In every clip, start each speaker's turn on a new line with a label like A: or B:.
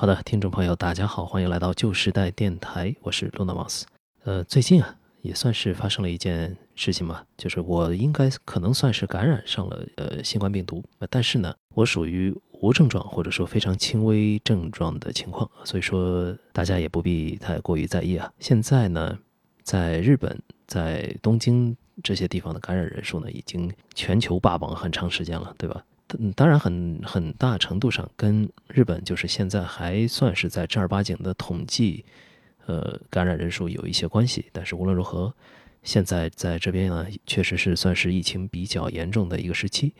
A: 好的，听众朋友，大家好，欢迎来到旧时代电台，我是 Luna Mouse。呃，最近啊，也算是发生了一件事情吧，就是我应该可能算是感染上了呃新冠病毒，但是呢，我属于无症状或者说非常轻微症状的情况，所以说大家也不必太过于在意啊。现在呢，在日本，在东京这些地方的感染人数呢，已经全球霸榜很长时间了，对吧？嗯，当然很很大程度上跟日本就是现在还算是在正儿八经的统计，呃，感染人数有一些关系。但是无论如何，现在在这边呢，确实是算是疫情比较严重的一个时期。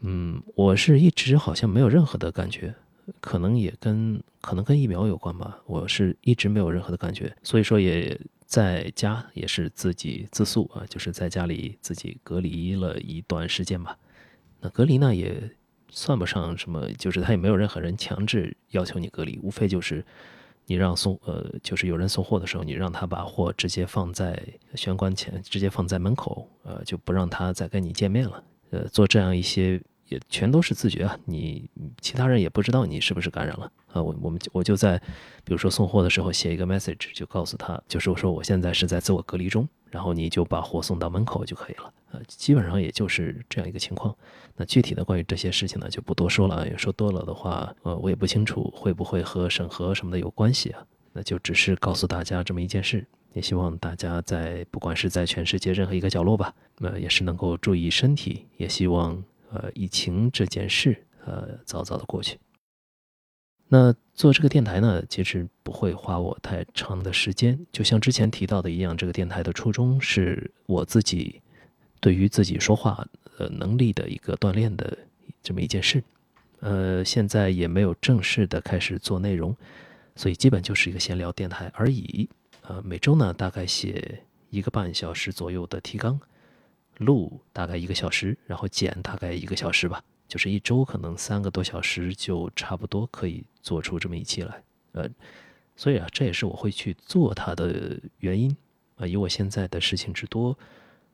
A: 嗯，我是一直好像没有任何的感觉，可能也跟可能跟疫苗有关吧。我是一直没有任何的感觉，所以说也在家也是自己自宿啊，就是在家里自己隔离了一段时间吧。那隔离呢也算不上什么，就是他也没有任何人强制要求你隔离，无非就是你让送呃，就是有人送货的时候，你让他把货直接放在玄关前，直接放在门口，呃，就不让他再跟你见面了，呃，做这样一些也全都是自觉啊，你其他人也不知道你是不是感染了啊，我我们我就在比如说送货的时候写一个 message，就告诉他，就是我说我现在是在自我隔离中。然后你就把货送到门口就可以了，呃，基本上也就是这样一个情况。那具体的关于这些事情呢，就不多说了，也说多了的话，呃，我也不清楚会不会和审核什么的有关系啊。那就只是告诉大家这么一件事，也希望大家在不管是在全世界任何一个角落吧，那也是能够注意身体，也希望呃疫情这件事呃早早的过去。那做这个电台呢，其实不会花我太长的时间。就像之前提到的一样，这个电台的初衷是我自己对于自己说话呃能力的一个锻炼的这么一件事。呃，现在也没有正式的开始做内容，所以基本就是一个闲聊电台而已。呃，每周呢大概写一个半小时左右的提纲，录大概一个小时，然后剪大概一个小时吧。就是一周可能三个多小时就差不多可以做出这么一期来，呃，所以啊，这也是我会去做它的原因啊。以我现在的事情之多，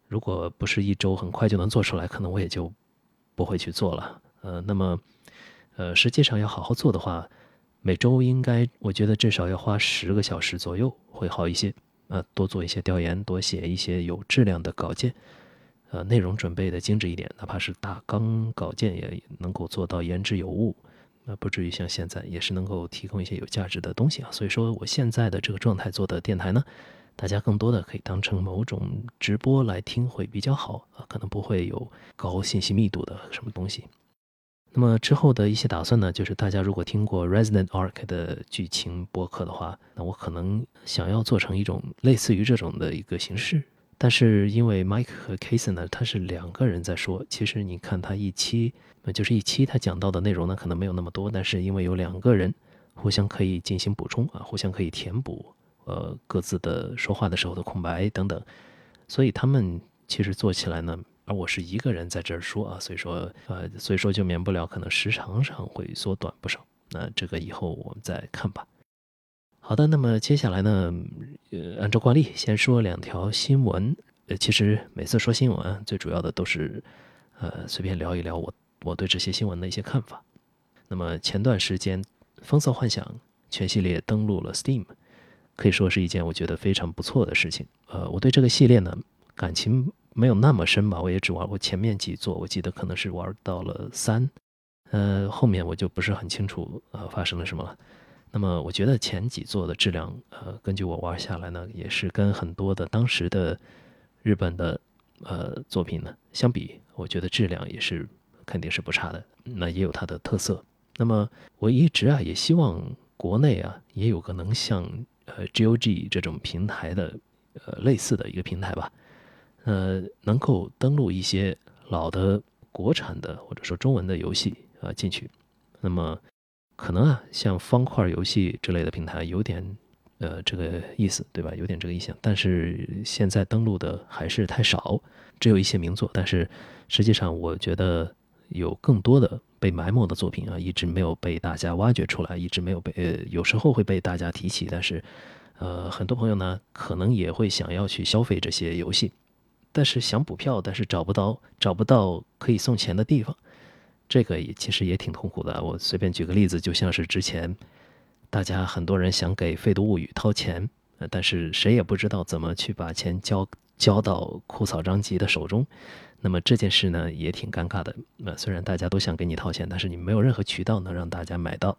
A: 如果不是一周很快就能做出来，可能我也就不会去做了。呃，那么，呃，实际上要好好做的话，每周应该我觉得至少要花十个小时左右会好一些。呃，多做一些调研，多写一些有质量的稿件。呃，内容准备的精致一点，哪怕是大纲稿件也能够做到言之有物，那不至于像现在也是能够提供一些有价值的东西啊。所以说，我现在的这个状态做的电台呢，大家更多的可以当成某种直播来听会比较好啊，可能不会有高信息密度的什么东西。那么之后的一些打算呢，就是大家如果听过 Resident Arc 的剧情播客的话，那我可能想要做成一种类似于这种的一个形式。但是因为 Mike 和 Kason 呢，他是两个人在说。其实你看他一期，呃，就是一期他讲到的内容呢，可能没有那么多。但是因为有两个人互相可以进行补充啊，互相可以填补，呃，各自的说话的时候的空白等等，所以他们其实做起来呢，而我是一个人在这儿说啊，所以说，呃，所以说就免不了可能时长上会缩短不少。那这个以后我们再看吧。好的，那么接下来呢，呃，按照惯例，先说两条新闻。呃，其实每次说新闻，最主要的都是，呃，随便聊一聊我我对这些新闻的一些看法。那么前段时间，《风色幻想》全系列登陆了 Steam，可以说是一件我觉得非常不错的事情。呃，我对这个系列呢，感情没有那么深吧，我也只玩过前面几座，我记得可能是玩到了三，呃，后面我就不是很清楚，呃，发生了什么了。那么我觉得前几座的质量，呃，根据我玩下来呢，也是跟很多的当时的日本的呃作品呢相比，我觉得质量也是肯定是不差的。那也有它的特色。那么我一直啊也希望国内啊也有个能像呃 GOG 这种平台的呃类似的一个平台吧，呃，能够登录一些老的国产的或者说中文的游戏啊进去。那么可能啊，像方块游戏之类的平台有点，呃，这个意思，对吧？有点这个意向。但是现在登录的还是太少，只有一些名作。但是实际上，我觉得有更多的被埋没的作品啊，一直没有被大家挖掘出来，一直没有被呃，有时候会被大家提起。但是，呃，很多朋友呢，可能也会想要去消费这些游戏，但是想补票，但是找不到找不到可以送钱的地方。这个也其实也挺痛苦的。我随便举个例子，就像是之前，大家很多人想给《废读物语》掏钱，呃，但是谁也不知道怎么去把钱交交到枯草张吉的手中。那么这件事呢，也挺尴尬的。那虽然大家都想给你掏钱，但是你没有任何渠道能让大家买到。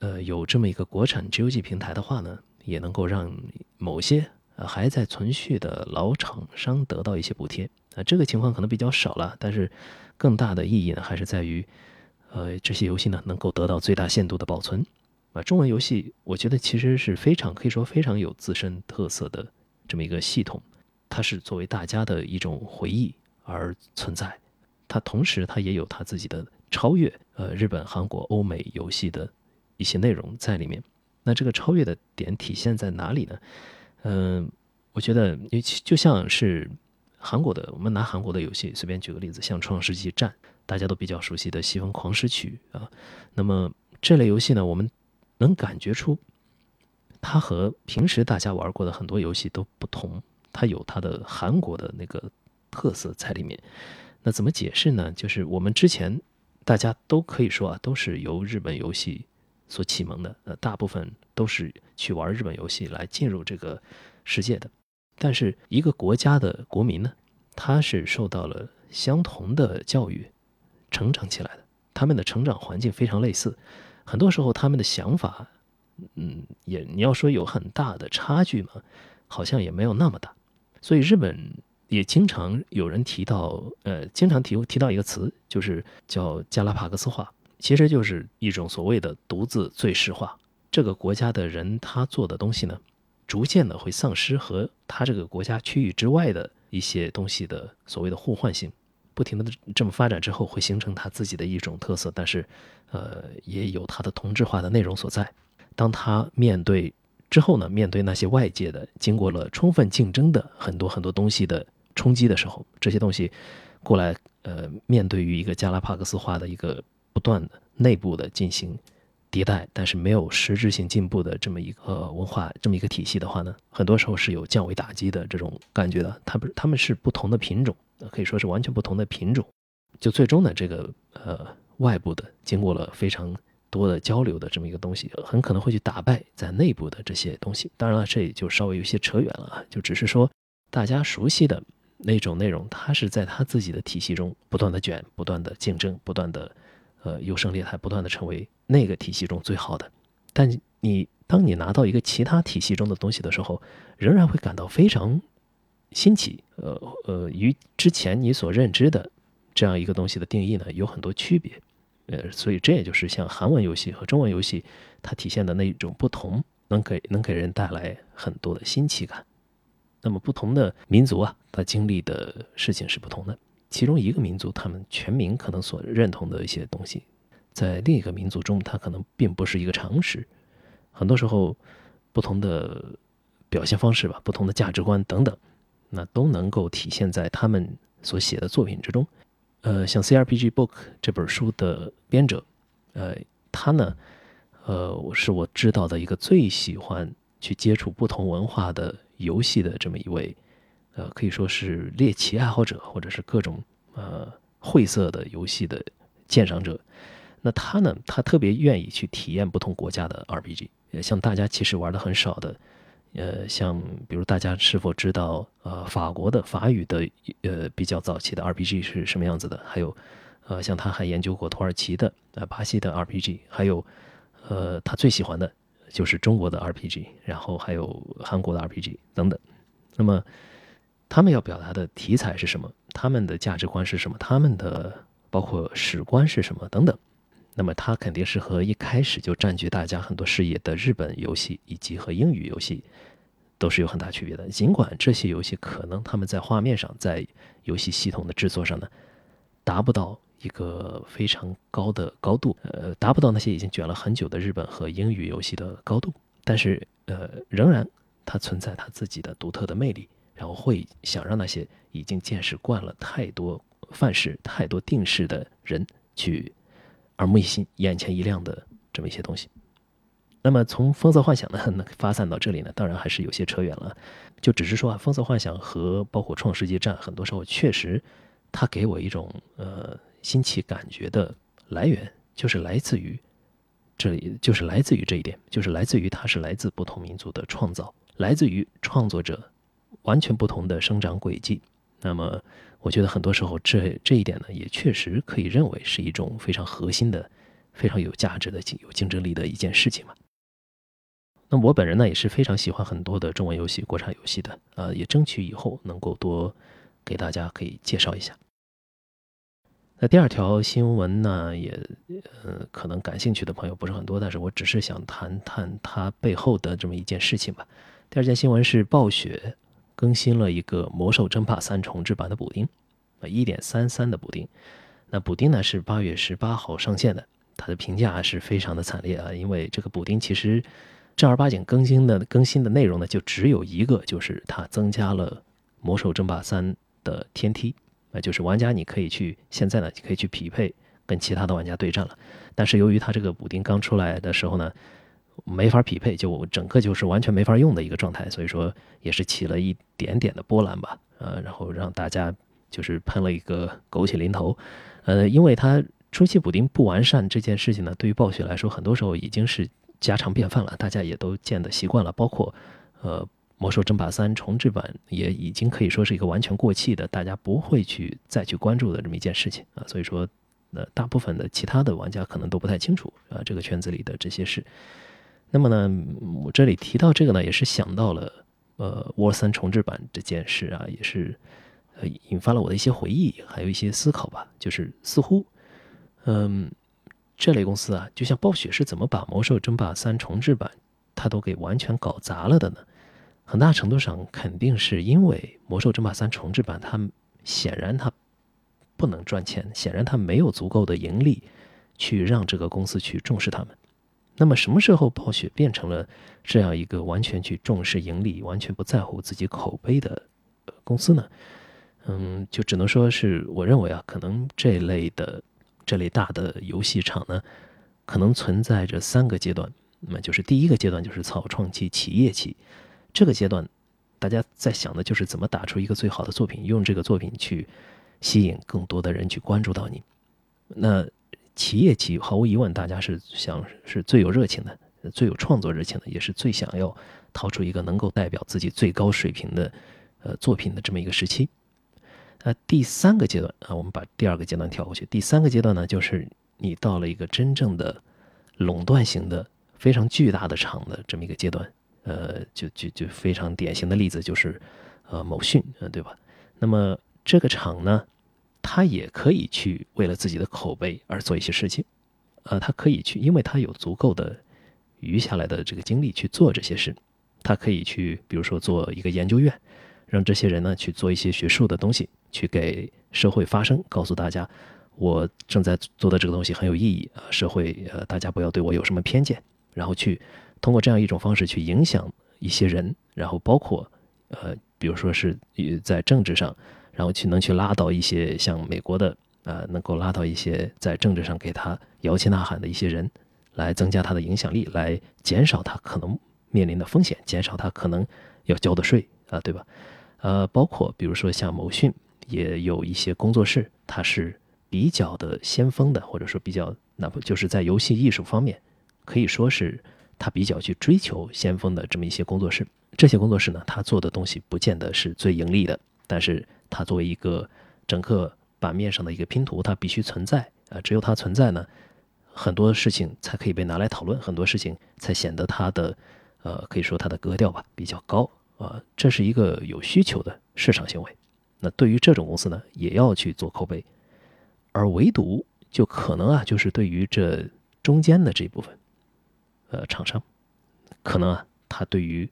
A: 呃，有这么一个国产 GOG 平台的话呢，也能够让某些呃还在存续的老厂商得到一些补贴。啊，这个情况可能比较少了，但是更大的意义呢，还是在于，呃，这些游戏呢能够得到最大限度的保存。啊，中文游戏我觉得其实是非常可以说非常有自身特色的这么一个系统，它是作为大家的一种回忆而存在。它同时它也有它自己的超越呃日本、韩国、欧美游戏的。一些内容在里面，那这个超越的点体现在哪里呢？嗯，我觉得，尤其就像是韩国的，我们拿韩国的游戏随便举个例子，像《创世纪战》，大家都比较熟悉的《西风狂诗曲》啊，那么这类游戏呢，我们能感觉出它和平时大家玩过的很多游戏都不同，它有它的韩国的那个特色在里面。那怎么解释呢？就是我们之前大家都可以说啊，都是由日本游戏。所启蒙的，呃，大部分都是去玩日本游戏来进入这个世界的。但是一个国家的国民呢，他是受到了相同的教育成长起来的，他们的成长环境非常类似，很多时候他们的想法，嗯，也你要说有很大的差距嘛，好像也没有那么大。所以日本也经常有人提到，呃，经常提提到一个词，就是叫加拉帕戈斯化。其实就是一种所谓的独自最适化。这个国家的人他做的东西呢，逐渐的会丧失和他这个国家区域之外的一些东西的所谓的互换性，不停的这么发展之后，会形成他自己的一种特色。但是，呃，也有他的同质化的内容所在。当他面对之后呢，面对那些外界的经过了充分竞争的很多很多东西的冲击的时候，这些东西过来，呃，面对于一个加拉帕克斯化的一个。不断的内部的进行迭代，但是没有实质性进步的这么一个文化，这么一个体系的话呢，很多时候是有降维打击的这种感觉的。它不是，他们是不同的品种，可以说是完全不同的品种。就最终呢，这个呃外部的经过了非常多的交流的这么一个东西，很可能会去打败在内部的这些东西。当然了，这也就稍微有些扯远了啊，就只是说大家熟悉的那种内容，它是在它自己的体系中不断的卷，不断的竞争，不断的。呃，优胜劣汰，不断的成为那个体系中最好的。但你当你拿到一个其他体系中的东西的时候，仍然会感到非常新奇。呃呃，与之前你所认知的这样一个东西的定义呢，有很多区别。呃，所以这也就是像韩文游戏和中文游戏它体现的那一种不同，能给能给人带来很多的新奇感。那么不同的民族啊，它经历的事情是不同的。其中一个民族，他们全民可能所认同的一些东西，在另一个民族中，它可能并不是一个常识。很多时候，不同的表现方式吧，不同的价值观等等，那都能够体现在他们所写的作品之中。呃，像《CRPG Book》这本书的编者，呃，他呢，呃，我是我知道的一个最喜欢去接触不同文化的游戏的这么一位。呃，可以说是猎奇爱好者，或者是各种呃晦涩的游戏的鉴赏者。那他呢，他特别愿意去体验不同国家的 RPG。像大家其实玩的很少的，呃，像比如大家是否知道，呃，法国的法语的呃比较早期的 RPG 是什么样子的？还有，呃，像他还研究过土耳其的、呃巴西的 RPG，还有，呃，他最喜欢的就是中国的 RPG，然后还有韩国的 RPG 等等。那么。他们要表达的题材是什么？他们的价值观是什么？他们的包括史观是什么等等？那么，它肯定是和一开始就占据大家很多视野的日本游戏以及和英语游戏都是有很大区别的。尽管这些游戏可能他们在画面上、在游戏系统的制作上呢，达不到一个非常高的高度，呃，达不到那些已经卷了很久的日本和英语游戏的高度，但是，呃，仍然它存在它自己的独特的魅力。然后会想让那些已经见识惯了太多范式、太多定式的人去耳目一新、眼前一亮的这么一些东西。那么从《风色幻想》呢那发散到这里呢，当然还是有些扯远了。就只是说啊，《风色幻想》和包括《创世纪战》，很多时候确实它给我一种呃新奇感觉的来源，就是来自于这里就是来自于这一点，就是来自于它是来自不同民族的创造，来自于创作者完全不同的生长轨迹。那么，我觉得很多时候这这一点呢，也确实可以认为是一种非常核心的、非常有价值的、有竞争力的一件事情嘛。那我本人呢，也是非常喜欢很多的中文游戏、国产游戏的，呃，也争取以后能够多给大家可以介绍一下。那第二条新闻呢，也呃，可能感兴趣的朋友不是很多，但是我只是想谈谈它背后的这么一件事情吧。第二件新闻是暴雪更新了一个《魔兽争霸三》重置版的补丁，啊，一点三三的补丁。那补丁呢是八月十八号上线的，它的评价是非常的惨烈啊，因为这个补丁其实正儿八经更新的更新的内容呢，就只有一个，就是它增加了《魔兽争霸三》的天梯。那就是玩家，你可以去现在呢，你可以去匹配跟其他的玩家对战了。但是由于它这个补丁刚出来的时候呢，没法匹配，就整个就是完全没法用的一个状态，所以说也是起了一点点的波澜吧。呃，然后让大家就是喷了一个狗血淋头。呃，因为它初期补丁不完善这件事情呢，对于暴雪来说，很多时候已经是家常便饭了，大家也都见得习惯了。包括呃。魔兽争霸三重置版也已经可以说是一个完全过气的，大家不会去再去关注的这么一件事情啊，所以说，呃，大部分的其他的玩家可能都不太清楚啊，这个圈子里的这些事。那么呢，我这里提到这个呢，也是想到了，呃，沃三重置版这件事啊，也是呃引发了我的一些回忆，还有一些思考吧。就是似乎，嗯，这类公司啊，就像暴雪是怎么把魔兽争霸三重置版它都给完全搞砸了的呢？很大程度上肯定是因为《魔兽争霸三》重置版，它显然它不能赚钱，显然它没有足够的盈利去让这个公司去重视他们。那么什么时候暴雪变成了这样一个完全去重视盈利、完全不在乎自己口碑的公司呢？嗯，就只能说是我认为啊，可能这类的这类大的游戏厂呢，可能存在着三个阶段。那么就是第一个阶段就是草创期、企业期。这个阶段，大家在想的就是怎么打出一个最好的作品，用这个作品去吸引更多的人去关注到你。那企业期毫无疑问，大家是想是最有热情的、最有创作热情的，也是最想要掏出一个能够代表自己最高水平的呃作品的这么一个时期。那第三个阶段啊，我们把第二个阶段跳过去。第三个阶段呢，就是你到了一个真正的垄断型的、非常巨大的厂的这么一个阶段。呃，就就就非常典型的例子就是，呃，某讯，呃，对吧？那么这个厂呢，他也可以去为了自己的口碑而做一些事情，呃，他可以去，因为他有足够的余下来的这个精力去做这些事，他可以去，比如说做一个研究院，让这些人呢去做一些学术的东西，去给社会发声，告诉大家我正在做的这个东西很有意义啊，社会呃，大家不要对我有什么偏见，然后去。通过这样一种方式去影响一些人，然后包括，呃，比如说是在政治上，然后去能去拉到一些像美国的，呃，能够拉到一些在政治上给他摇旗呐喊的一些人，来增加他的影响力，来减少他可能面临的风险，减少他可能要交的税啊，对吧？呃，包括比如说像某讯也有一些工作室，它是比较的先锋的，或者说比较，那不就是在游戏艺术方面，可以说是。他比较去追求先锋的这么一些工作室，这些工作室呢，他做的东西不见得是最盈利的，但是它作为一个整个版面上的一个拼图，它必须存在啊，只有它存在呢，很多事情才可以被拿来讨论，很多事情才显得它的呃，可以说它的格调吧比较高啊，这是一个有需求的市场行为。那对于这种公司呢，也要去做口碑，而唯独就可能啊，就是对于这中间的这一部分。呃，厂商可能啊，他对于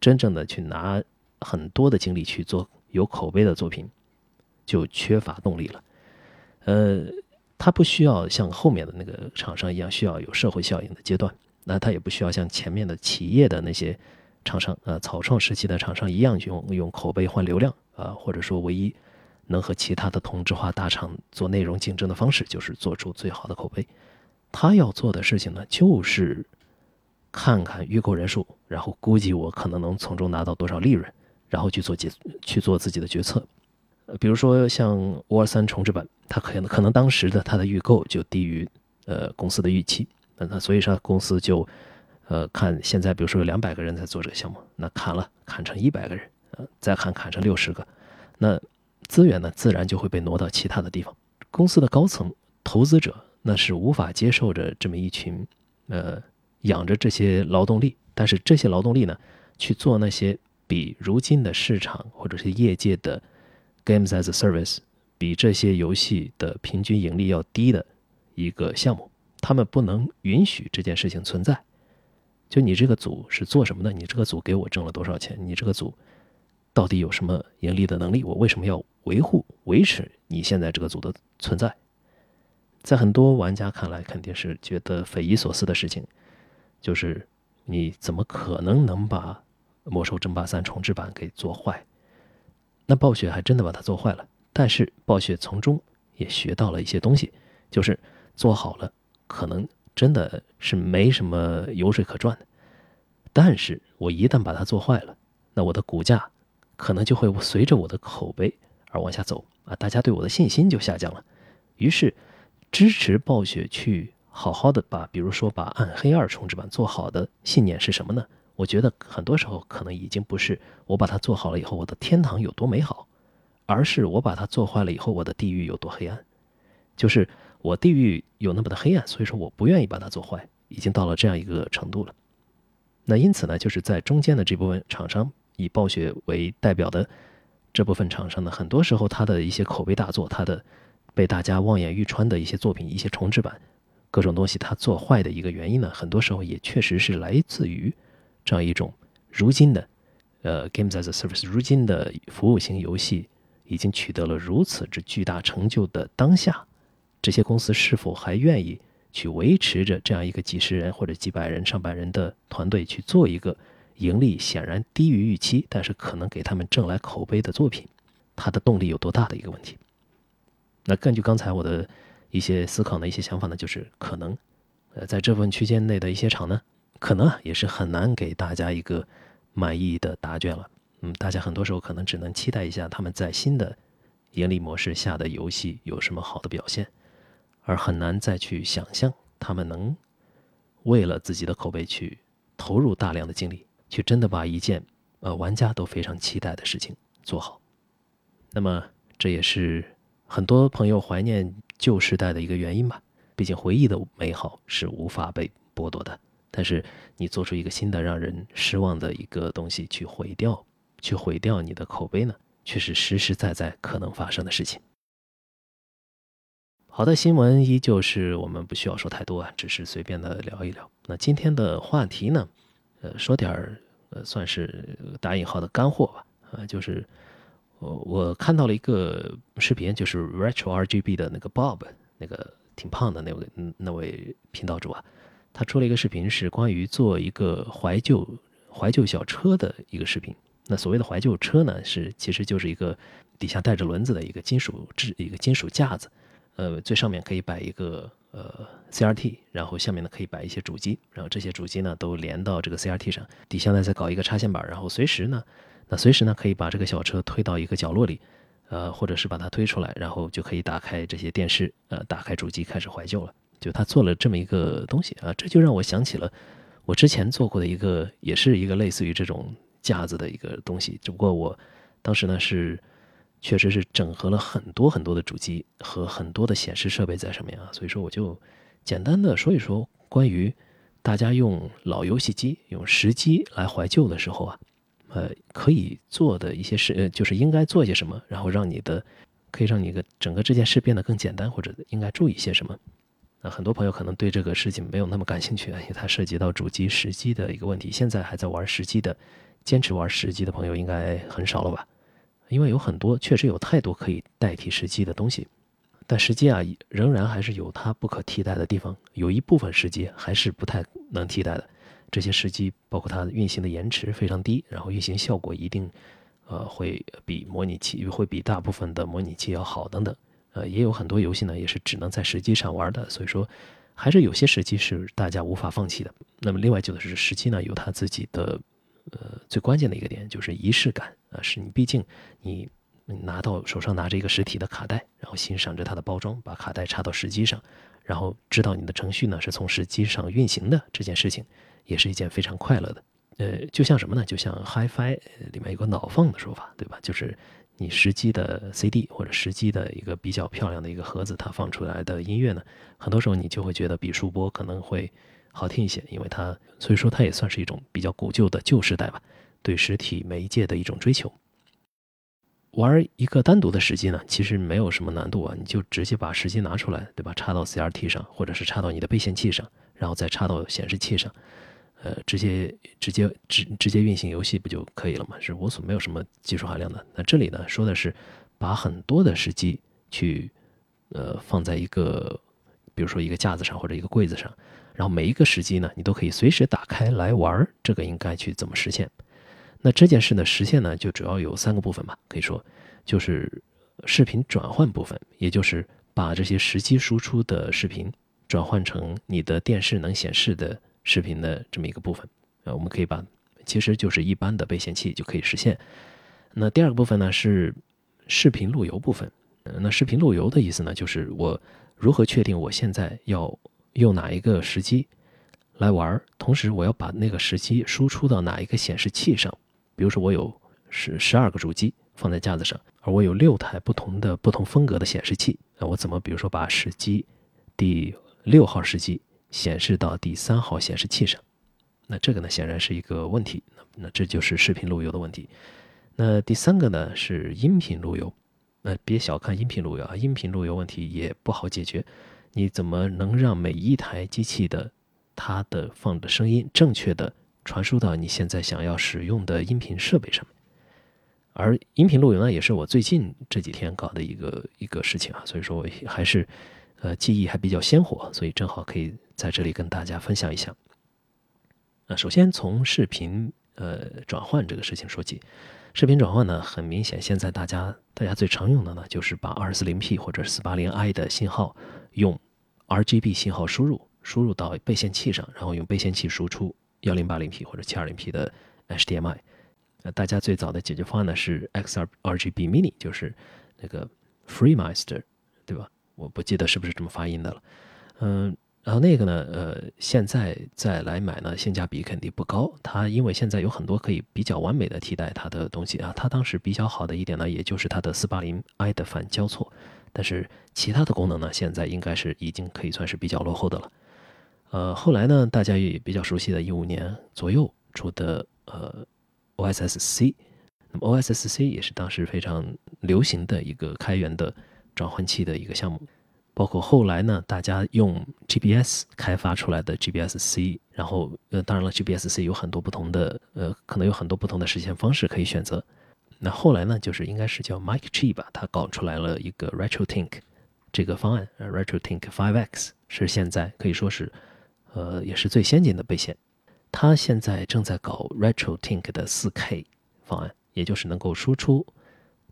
A: 真正的去拿很多的精力去做有口碑的作品，就缺乏动力了。呃，他不需要像后面的那个厂商一样需要有社会效应的阶段，那他也不需要像前面的企业的那些厂商，呃，草创时期的厂商一样用用口碑换流量啊，或者说唯一能和其他的同质化大厂做内容竞争的方式，就是做出最好的口碑。他要做的事情呢，就是看看预购人数，然后估计我可能能从中拿到多少利润，然后去做决去做自己的决策。呃，比如说像《沃尔三重置版》，它可能可能当时的它的预购就低于呃公司的预期，那那所以说公司就，呃，看现在比如说有两百个人在做这个项目，那砍了砍成一百个人，呃，再砍砍成六十个，那资源呢自然就会被挪到其他的地方。公司的高层投资者那是无法接受着这么一群，呃，养着这些劳动力，但是这些劳动力呢去做那些比如今的市场或者是业界的 games as a service 比这些游戏的平均盈利要低的一个项目。他们不能允许这件事情存在。就你这个组是做什么的？你这个组给我挣了多少钱？你这个组到底有什么盈利的能力？我为什么要维护、维持你现在这个组的存在？在很多玩家看来，肯定是觉得匪夷所思的事情。就是你怎么可能能把《魔兽争霸三》重置版给做坏？那暴雪还真的把它做坏了。但是暴雪从中也学到了一些东西，就是做好了。可能真的是没什么油水可赚的，但是我一旦把它做坏了，那我的股价可能就会随着我的口碑而往下走啊，大家对我的信心就下降了。于是，支持暴雪去好好的把，比如说把《暗黑二》重置版做好的信念是什么呢？我觉得很多时候可能已经不是我把它做好了以后我的天堂有多美好，而是我把它做坏了以后我的地狱有多黑暗，就是。我地狱有那么的黑暗，所以说我不愿意把它做坏，已经到了这样一个程度了。那因此呢，就是在中间的这部分厂商，以暴雪为代表的这部分厂商呢，很多时候它的一些口碑大作，它的被大家望眼欲穿的一些作品，一些重制版，各种东西它做坏的一个原因呢，很多时候也确实是来自于这样一种如今的呃 games as a service，如今的服务型游戏已经取得了如此之巨大成就的当下。这些公司是否还愿意去维持着这样一个几十人或者几百人、上百人的团队去做一个盈利显然低于预期，但是可能给他们挣来口碑的作品？它的动力有多大的一个问题？那根据刚才我的一些思考呢，一些想法呢，就是可能，呃，在这部分区间内的一些厂呢，可能也是很难给大家一个满意的答卷了。嗯，大家很多时候可能只能期待一下他们在新的盈利模式下的游戏有什么好的表现。而很难再去想象他们能为了自己的口碑去投入大量的精力，去真的把一件呃玩家都非常期待的事情做好。那么这也是很多朋友怀念旧时代的一个原因吧。毕竟回忆的美好是无法被剥夺的。但是你做出一个新的让人失望的一个东西去毁掉，去毁掉你的口碑呢，却是实实在在可能发生的事情。好的，新闻依旧是我们不需要说太多啊，只是随便的聊一聊。那今天的话题呢，呃，说点儿呃，算是打引号的干货吧。啊，就是我我看到了一个视频，就是 Retro RGB 的那个 Bob，那个挺胖的那位那位频道主啊，他出了一个视频，是关于做一个怀旧怀旧小车的一个视频。那所谓的怀旧车呢，是其实就是一个底下带着轮子的一个金属制一个金属架子。呃，最上面可以摆一个呃 CRT，然后下面呢可以摆一些主机，然后这些主机呢都连到这个 CRT 上，底下呢再搞一个插线板，然后随时呢，那随时呢可以把这个小车推到一个角落里，呃，或者是把它推出来，然后就可以打开这些电视，呃，打开主机开始怀旧了。就他做了这么一个东西啊，这就让我想起了我之前做过的一个，也是一个类似于这种架子的一个东西，只不过我当时呢是。确实是整合了很多很多的主机和很多的显示设备在上面啊，所以说我就简单的说一说关于大家用老游戏机、用实机来怀旧的时候啊，呃，可以做的一些事，呃，就是应该做些什么，然后让你的可以让你的整个这件事变得更简单，或者应该注意些什么。那很多朋友可能对这个事情没有那么感兴趣，因为它涉及到主机、实机的一个问题。现在还在玩实机的、坚持玩实机的朋友应该很少了吧？因为有很多确实有太多可以代替时机的东西，但实际啊仍然还是有它不可替代的地方。有一部分时机还是不太能替代的。这些时机包括它运行的延迟非常低，然后运行效果一定，呃，会比模拟器会比大部分的模拟器要好等等。呃，也有很多游戏呢也是只能在实机上玩的，所以说还是有些时机是大家无法放弃的。那么另外就是时机呢有它自己的。呃，最关键的一个点就是仪式感啊，是你毕竟你拿到手上拿着一个实体的卡带，然后欣赏着它的包装，把卡带插到时机上，然后知道你的程序呢是从时机上运行的这件事情，也是一件非常快乐的。呃，就像什么呢？就像 HiFi 里面有个脑放的说法，对吧？就是你实机的 CD 或者实机的一个比较漂亮的一个盒子，它放出来的音乐呢，很多时候你就会觉得比数播可能会好听一些，因为它，所以说它也算是一种比较古旧的旧时代吧，对实体媒介的一种追求。玩一个单独的时机呢，其实没有什么难度啊，你就直接把时机拿出来，对吧？插到 CRT 上，或者是插到你的背线器上，然后再插到显示器上。呃，直接直接直直接运行游戏不就可以了吗？是我所没有什么技术含量的。那这里呢，说的是把很多的时机去呃放在一个，比如说一个架子上或者一个柜子上，然后每一个时机呢，你都可以随时打开来玩。这个应该去怎么实现？那这件事呢，实现呢就主要有三个部分吧，可以说就是视频转换部分，也就是把这些时机输出的视频转换成你的电视能显示的。视频的这么一个部分，呃，我们可以把，其实就是一般的背线器就可以实现。那第二个部分呢是视频路由部分。那视频路由的意思呢，就是我如何确定我现在要用哪一个时机来玩，同时我要把那个时机输出到哪一个显示器上。比如说我有十十二个主机放在架子上，而我有六台不同的不同风格的显示器，那我怎么比如说把时机第六号时机？显示到第三号显示器上，那这个呢显然是一个问题，那那这就是视频路由的问题。那第三个呢是音频路由，那别小看音频路由啊，音频路由问题也不好解决。你怎么能让每一台机器的它的放的声音正确的传输到你现在想要使用的音频设备上面？而音频路由呢，也是我最近这几天搞的一个一个事情啊，所以说我还是。呃，记忆还比较鲜活，所以正好可以在这里跟大家分享一下。呃首先从视频呃转换这个事情说起，视频转换呢，很明显，现在大家大家最常用的呢，就是把二四零 P 或者四八零 I 的信号用 RGB 信号输入，输入到背线器上，然后用背线器输出幺零八零 P 或者七二零 P 的 HDMI。呃，大家最早的解决方案呢是 XR RGB Mini，就是那个 FreeMaster，对吧？我不记得是不是这么发音的了，嗯，然后那个呢，呃，现在再来买呢，性价比肯定不高。它因为现在有很多可以比较完美的替代它的东西啊。它当时比较好的一点呢，也就是它的四八零 I 的反交错，但是其他的功能呢，现在应该是已经可以算是比较落后的了。呃，后来呢，大家也比较熟悉的一五年左右出的呃 OSS C，那么 OSS C 也是当时非常流行的一个开源的。转换器的一个项目，包括后来呢，大家用 GBS 开发出来的 GBS C，然后呃，当然了，GBS C 有很多不同的呃，可能有很多不同的实现方式可以选择。那后来呢，就是应该是叫 Mike Chi 吧，他搞出来了一个 RetroTink 这个方案，RetroTink 5X 是现在可以说是呃，也是最先进的背线。他现在正在搞 RetroTink 的 4K 方案，也就是能够输出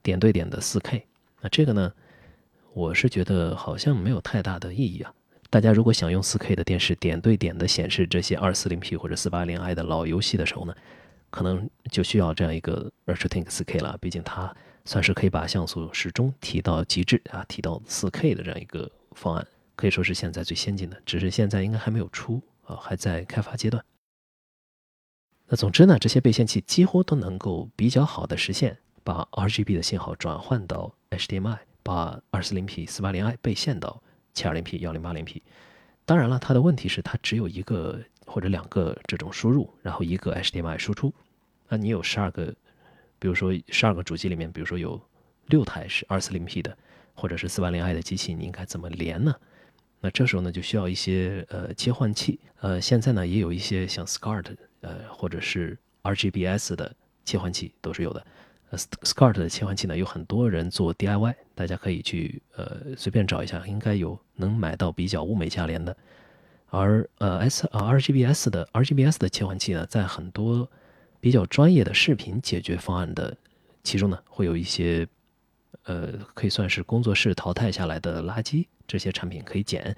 A: 点对点的 4K。那这个呢？我是觉得好像没有太大的意义啊。大家如果想用 4K 的电视点对点的显示这些 240P 或者 480i 的老游戏的时候呢，可能就需要这样一个 RetroTink 4K 了。毕竟它算是可以把像素始终提到极致啊，提到 4K 的这样一个方案，可以说是现在最先进的。只是现在应该还没有出啊，还在开发阶段。那总之呢，这些背线器几乎都能够比较好的实现把 RGB 的信号转换到 HDMI。把二四零 P 四八零 I 背线到七二零 P 幺零八零 P，当然了，它的问题是它只有一个或者两个这种输入，然后一个 HDMI 输出。那你有十二个，比如说十二个主机里面，比如说有六台是二四零 P 的，或者是四八零 I 的机器，你应该怎么连呢？那这时候呢，就需要一些呃切换器。呃，现在呢也有一些像 SCART 呃或者是 RGBS 的切换器都是有的。呃 SCART 的切换器呢，有很多人做 DIY，大家可以去呃随便找一下，应该有能买到比较物美价廉的。而呃 S 啊 RGBS 的 RGBS 的切换器呢，在很多比较专业的视频解决方案的其中呢，会有一些呃可以算是工作室淘汰下来的垃圾，这些产品可以捡，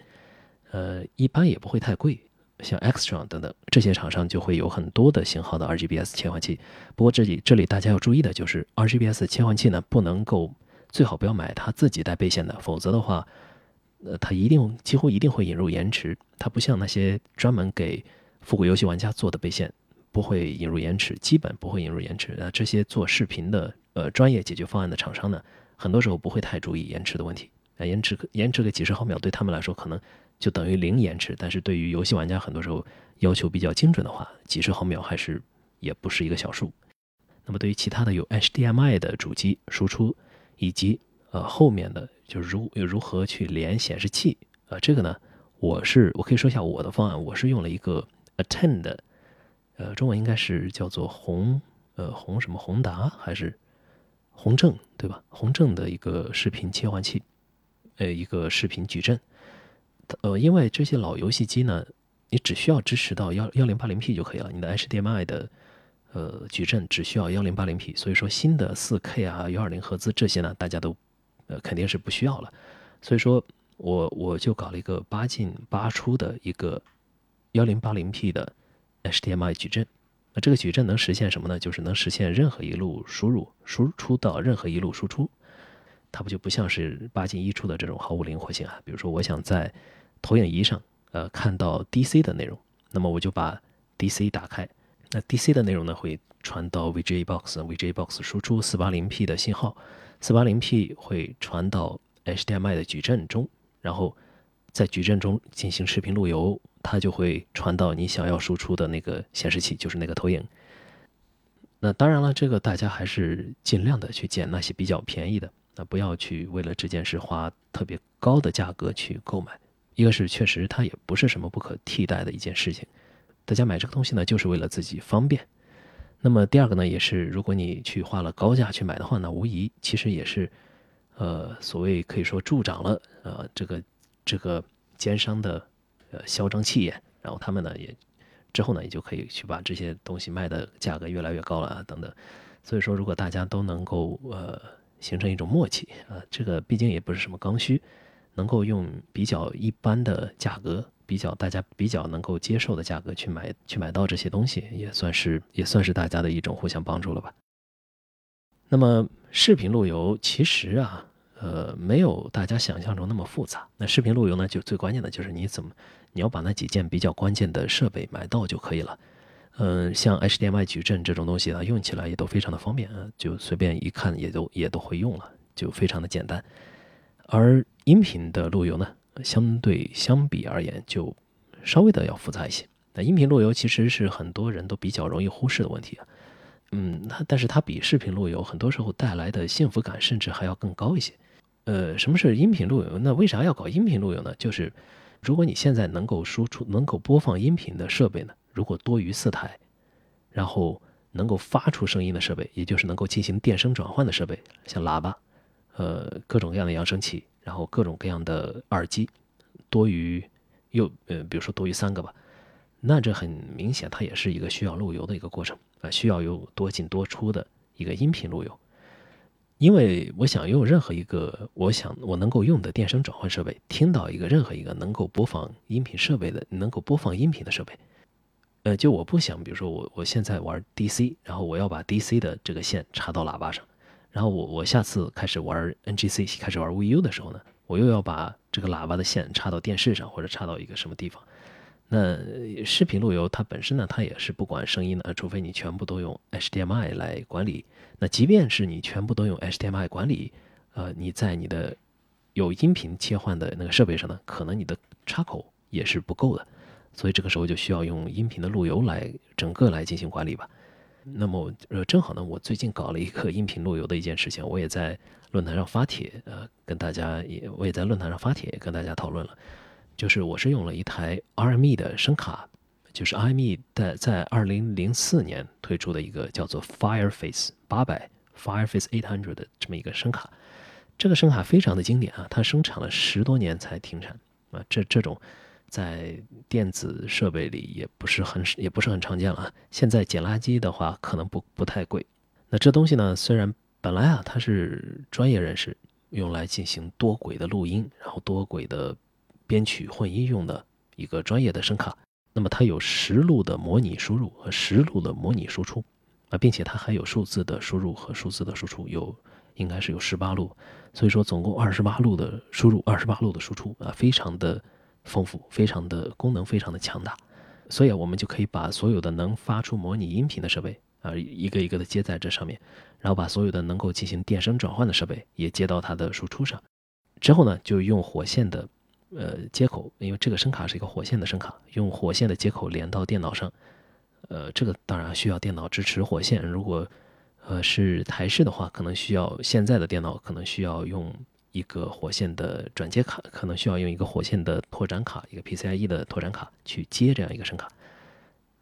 A: 呃一般也不会太贵，像 Extron 等等这些厂商就会有很多的型号的 RGBS 切换器。不过这里这里大家要注意的就是 RGBS 切换器呢，不能够最好不要买它自己带背线的，否则的话，呃，它一定几乎一定会引入延迟。它不像那些专门给复古游戏玩家做的背线，不会引入延迟，基本不会引入延迟。那这些做视频的呃专业解决方案的厂商呢，很多时候不会太注意延迟的问题。啊，延迟延迟个几十毫秒对他们来说可能。就等于零延迟，但是对于游戏玩家，很多时候要求比较精准的话，几十毫秒还是也不是一个小数。那么对于其他的有 HDMI 的主机输出，以及呃后面的就是如如何去连显示器，呃这个呢，我是我可以说一下我的方案，我是用了一个 Attend，呃中文应该是叫做宏呃宏什么宏达还是宏正对吧？宏正的一个视频切换器，呃一个视频矩阵。呃，因为这些老游戏机呢，你只需要支持到幺幺零八零 P 就可以了。你的 HDMI 的呃矩阵只需要幺零八零 P，所以说新的四 K 啊、幺二零赫兹这些呢，大家都呃肯定是不需要了。所以说我我就搞了一个八进八出的一个幺零八零 P 的 HDMI 矩阵。那这个矩阵能实现什么呢？就是能实现任何一路输入输出到任何一路输出。它不就不像是八进一出的这种毫无灵活性啊？比如说，我想在投影仪上呃看到 DC 的内容，那么我就把 DC 打开，那 DC 的内容呢会传到 VGA box，VGA box 输出 480P 的信号，480P 会传到 HDMI 的矩阵中，然后在矩阵中进行视频路由，它就会传到你想要输出的那个显示器，就是那个投影。那当然了，这个大家还是尽量的去捡那些比较便宜的。那不要去为了这件事花特别高的价格去购买，一个是确实它也不是什么不可替代的一件事情，大家买这个东西呢就是为了自己方便。那么第二个呢，也是如果你去花了高价去买的话，那无疑其实也是，呃，所谓可以说助长了呃这个这个奸商的呃嚣张气焰，然后他们呢也之后呢也就可以去把这些东西卖的价格越来越高了啊等等。所以说，如果大家都能够呃。形成一种默契啊，这个毕竟也不是什么刚需，能够用比较一般的价格，比较大家比较能够接受的价格去买去买到这些东西，也算是也算是大家的一种互相帮助了吧。那么视频路由其实啊，呃，没有大家想象中那么复杂。那视频路由呢，就最关键的就是你怎么你要把那几件比较关键的设备买到就可以了。嗯，像 HDMI 矩阵这种东西啊，用起来也都非常的方便啊，就随便一看也都也都会用了，就非常的简单。而音频的路由呢，相对相比而言就稍微的要复杂一些。那音频路由其实是很多人都比较容易忽视的问题啊。嗯，它但是它比视频路由很多时候带来的幸福感甚至还要更高一些。呃，什么是音频路由？那为啥要搞音频路由呢？就是如果你现在能够输出、能够播放音频的设备呢？如果多于四台，然后能够发出声音的设备，也就是能够进行电声转换的设备，像喇叭，呃，各种各样的扬声器，然后各种各样的耳机，多于又呃，比如说多于三个吧，那这很明显，它也是一个需要路由的一个过程啊，需要有多进多出的一个音频路由。因为我想用任何一个我想我能够用的电声转换设备，听到一个任何一个能够播放音频设备的能够播放音频的设备。呃，就我不想，比如说我我现在玩 DC，然后我要把 DC 的这个线插到喇叭上，然后我我下次开始玩 NGC，开始玩 VU 的时候呢，我又要把这个喇叭的线插到电视上或者插到一个什么地方。那视频路由它本身呢，它也是不管声音的，除非你全部都用 HDMI 来管理。那即便是你全部都用 HDMI 管理，呃，你在你的有音频切换的那个设备上呢，可能你的插口也是不够的。所以这个时候就需要用音频的路由来整个来进行管理吧。那么呃，正好呢，我最近搞了一个音频路由的一件事情，我也在论坛上发帖，呃，跟大家也我也在论坛上发帖跟大家讨论了。就是我是用了一台 RME 的声卡，就是 RME 在在二零零四年推出的一个叫做 Fireface 八百 Fireface Eight Hundred 的这么一个声卡。这个声卡非常的经典啊，它生产了十多年才停产啊，这这种。在电子设备里也不是很也不是很常见了。现在捡垃圾的话，可能不不太贵。那这东西呢，虽然本来啊它是专业人士用来进行多轨的录音，然后多轨的编曲混音用的一个专业的声卡，那么它有十路的模拟输入和十路的模拟输出啊，并且它还有数字的输入和数字的输出，有应该是有十八路，所以说总共二十八路的输入，二十八路的输出啊，非常的丰富，非常的功能非常的强大，所以我们就可以把所有的能发出模拟音频的设备啊，一个一个的接在这上面，然后把所有的能够进行电声转换的设备也接到它的输出上，之后呢，就用火线的。呃，接口，因为这个声卡是一个火线的声卡，用火线的接口连到电脑上。呃，这个当然需要电脑支持火线。如果呃是台式的话，可能需要现在的电脑可能需要用一个火线的转接卡，可能需要用一个火线的拓展卡，一个 PCIe 的拓展卡去接这样一个声卡。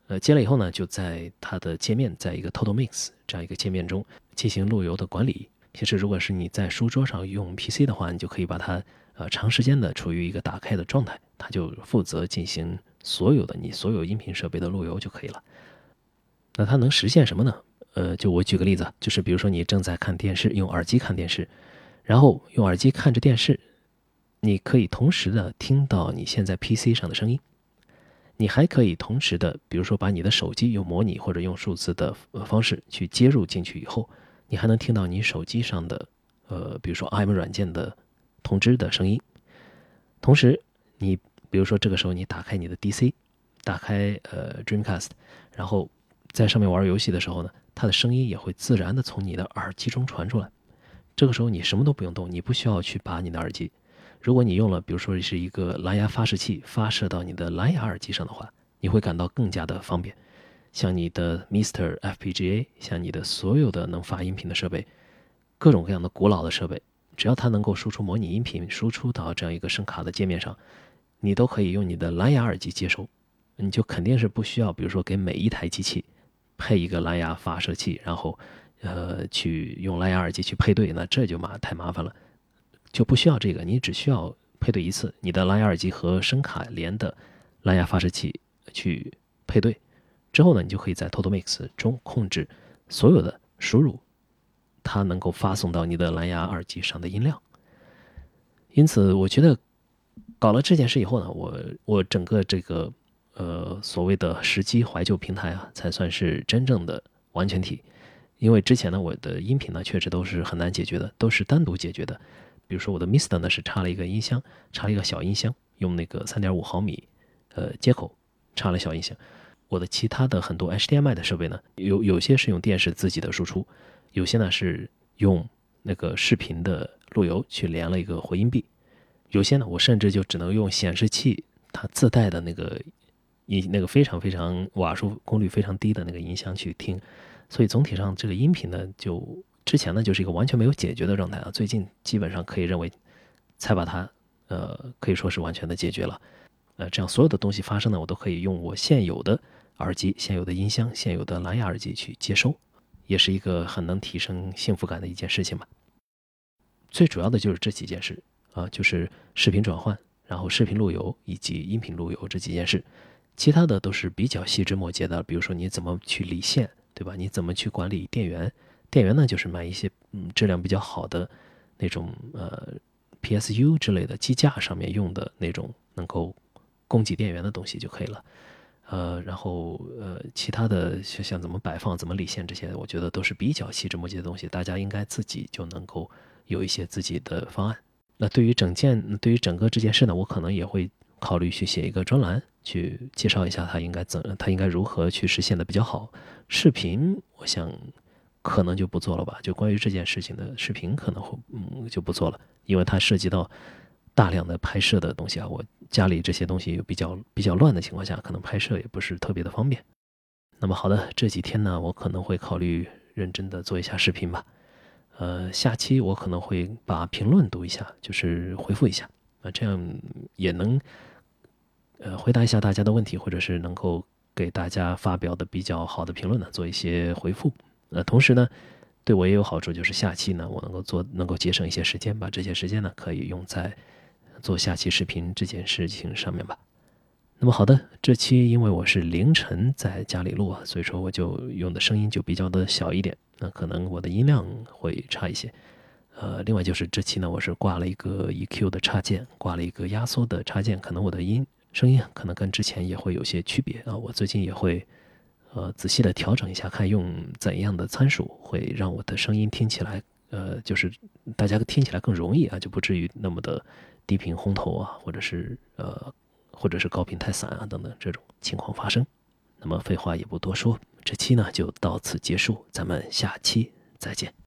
A: 呃，接了以后呢，就在它的界面，在一个 Total Mix 这样一个界面中进行路由的管理。其实，如果是你在书桌上用 PC 的话，你就可以把它。呃，长时间的处于一个打开的状态，它就负责进行所有的你所有音频设备的路由就可以了。那它能实现什么呢？呃，就我举个例子，就是比如说你正在看电视，用耳机看电视，然后用耳机看着电视，你可以同时的听到你现在 PC 上的声音，你还可以同时的，比如说把你的手机用模拟或者用数字的方式去接入进去以后，你还能听到你手机上的，呃，比如说 IM 软件的。通知的声音，同时，你比如说这个时候你打开你的 DC，打开呃 Dreamcast，然后在上面玩游戏的时候呢，它的声音也会自然的从你的耳机中传出来。这个时候你什么都不用动，你不需要去拔你的耳机。如果你用了比如说是一个蓝牙发射器发射到你的蓝牙耳机上的话，你会感到更加的方便。像你的 Mister FPGA，像你的所有的能发音频的设备，各种各样的古老的设备。只要它能够输出模拟音频，输出到这样一个声卡的界面上，你都可以用你的蓝牙耳机接收，你就肯定是不需要，比如说给每一台机器配一个蓝牙发射器，然后呃去用蓝牙耳机去配对，那这就麻太麻烦了，就不需要这个，你只需要配对一次你的蓝牙耳机和声卡连的蓝牙发射器去配对，之后呢，你就可以在 Total Mix 中控制所有的输入。它能够发送到你的蓝牙耳机上的音量，因此我觉得搞了这件事以后呢，我我整个这个呃所谓的时机怀旧平台啊，才算是真正的完全体。因为之前呢，我的音频呢确实都是很难解决的，都是单独解决的。比如说我的 Mister 呢是插了一个音箱，插了一个小音箱，用那个三点五毫米呃接口插了小音箱。我的其他的很多 HDMI 的设备呢，有有些是用电视自己的输出。有些呢是用那个视频的路由去连了一个回音壁，有些呢我甚至就只能用显示器它自带的那个音那个非常非常瓦数功率非常低的那个音箱去听，所以总体上这个音频呢就之前呢就是一个完全没有解决的状态啊，最近基本上可以认为才把它呃可以说是完全的解决了，呃这样所有的东西发生呢我都可以用我现有的耳机、现有的音箱、现有的蓝牙耳机去接收。也是一个很能提升幸福感的一件事情吧。最主要的就是这几件事啊，就是视频转换，然后视频路由以及音频路由这几件事，其他的都是比较细枝末节的。比如说你怎么去理线，对吧？你怎么去管理电源？电源呢，就是买一些嗯质量比较好的那种呃 PSU 之类的机架上面用的那种能够供给电源的东西就可以了。呃，然后呃，其他的像像怎么摆放、怎么理线这些，我觉得都是比较细枝末节的东西，大家应该自己就能够有一些自己的方案。那对于整件、对于整个这件事呢，我可能也会考虑去写一个专栏，去介绍一下它应该怎、它应该如何去实现的比较好。视频，我想可能就不做了吧，就关于这件事情的视频可能会嗯就不做了，因为它涉及到。大量的拍摄的东西啊，我家里这些东西比较比较乱的情况下，可能拍摄也不是特别的方便。那么好的，这几天呢，我可能会考虑认真的做一下视频吧。呃，下期我可能会把评论读一下，就是回复一下啊，这样也能呃回答一下大家的问题，或者是能够给大家发表的比较好的评论呢，做一些回复。呃，同时呢。对我也有好处，就是下期呢，我能够做，能够节省一些时间，把这些时间呢，可以用在做下期视频这件事情上面吧。那么好的，这期因为我是凌晨在家里录啊，所以说我就用的声音就比较的小一点，那可能我的音量会差一些。呃，另外就是这期呢，我是挂了一个 EQ 的插件，挂了一个压缩的插件，可能我的音声音可能跟之前也会有些区别啊。我最近也会呃仔细的调整一下，看用怎样的参数会让我的声音听起来呃就是大家听起来更容易啊，就不至于那么的低频轰头啊，或者是呃或者是高频太散啊等等这种情况发生。那么废话也不多说，这期呢就到此结束，咱们下期再见。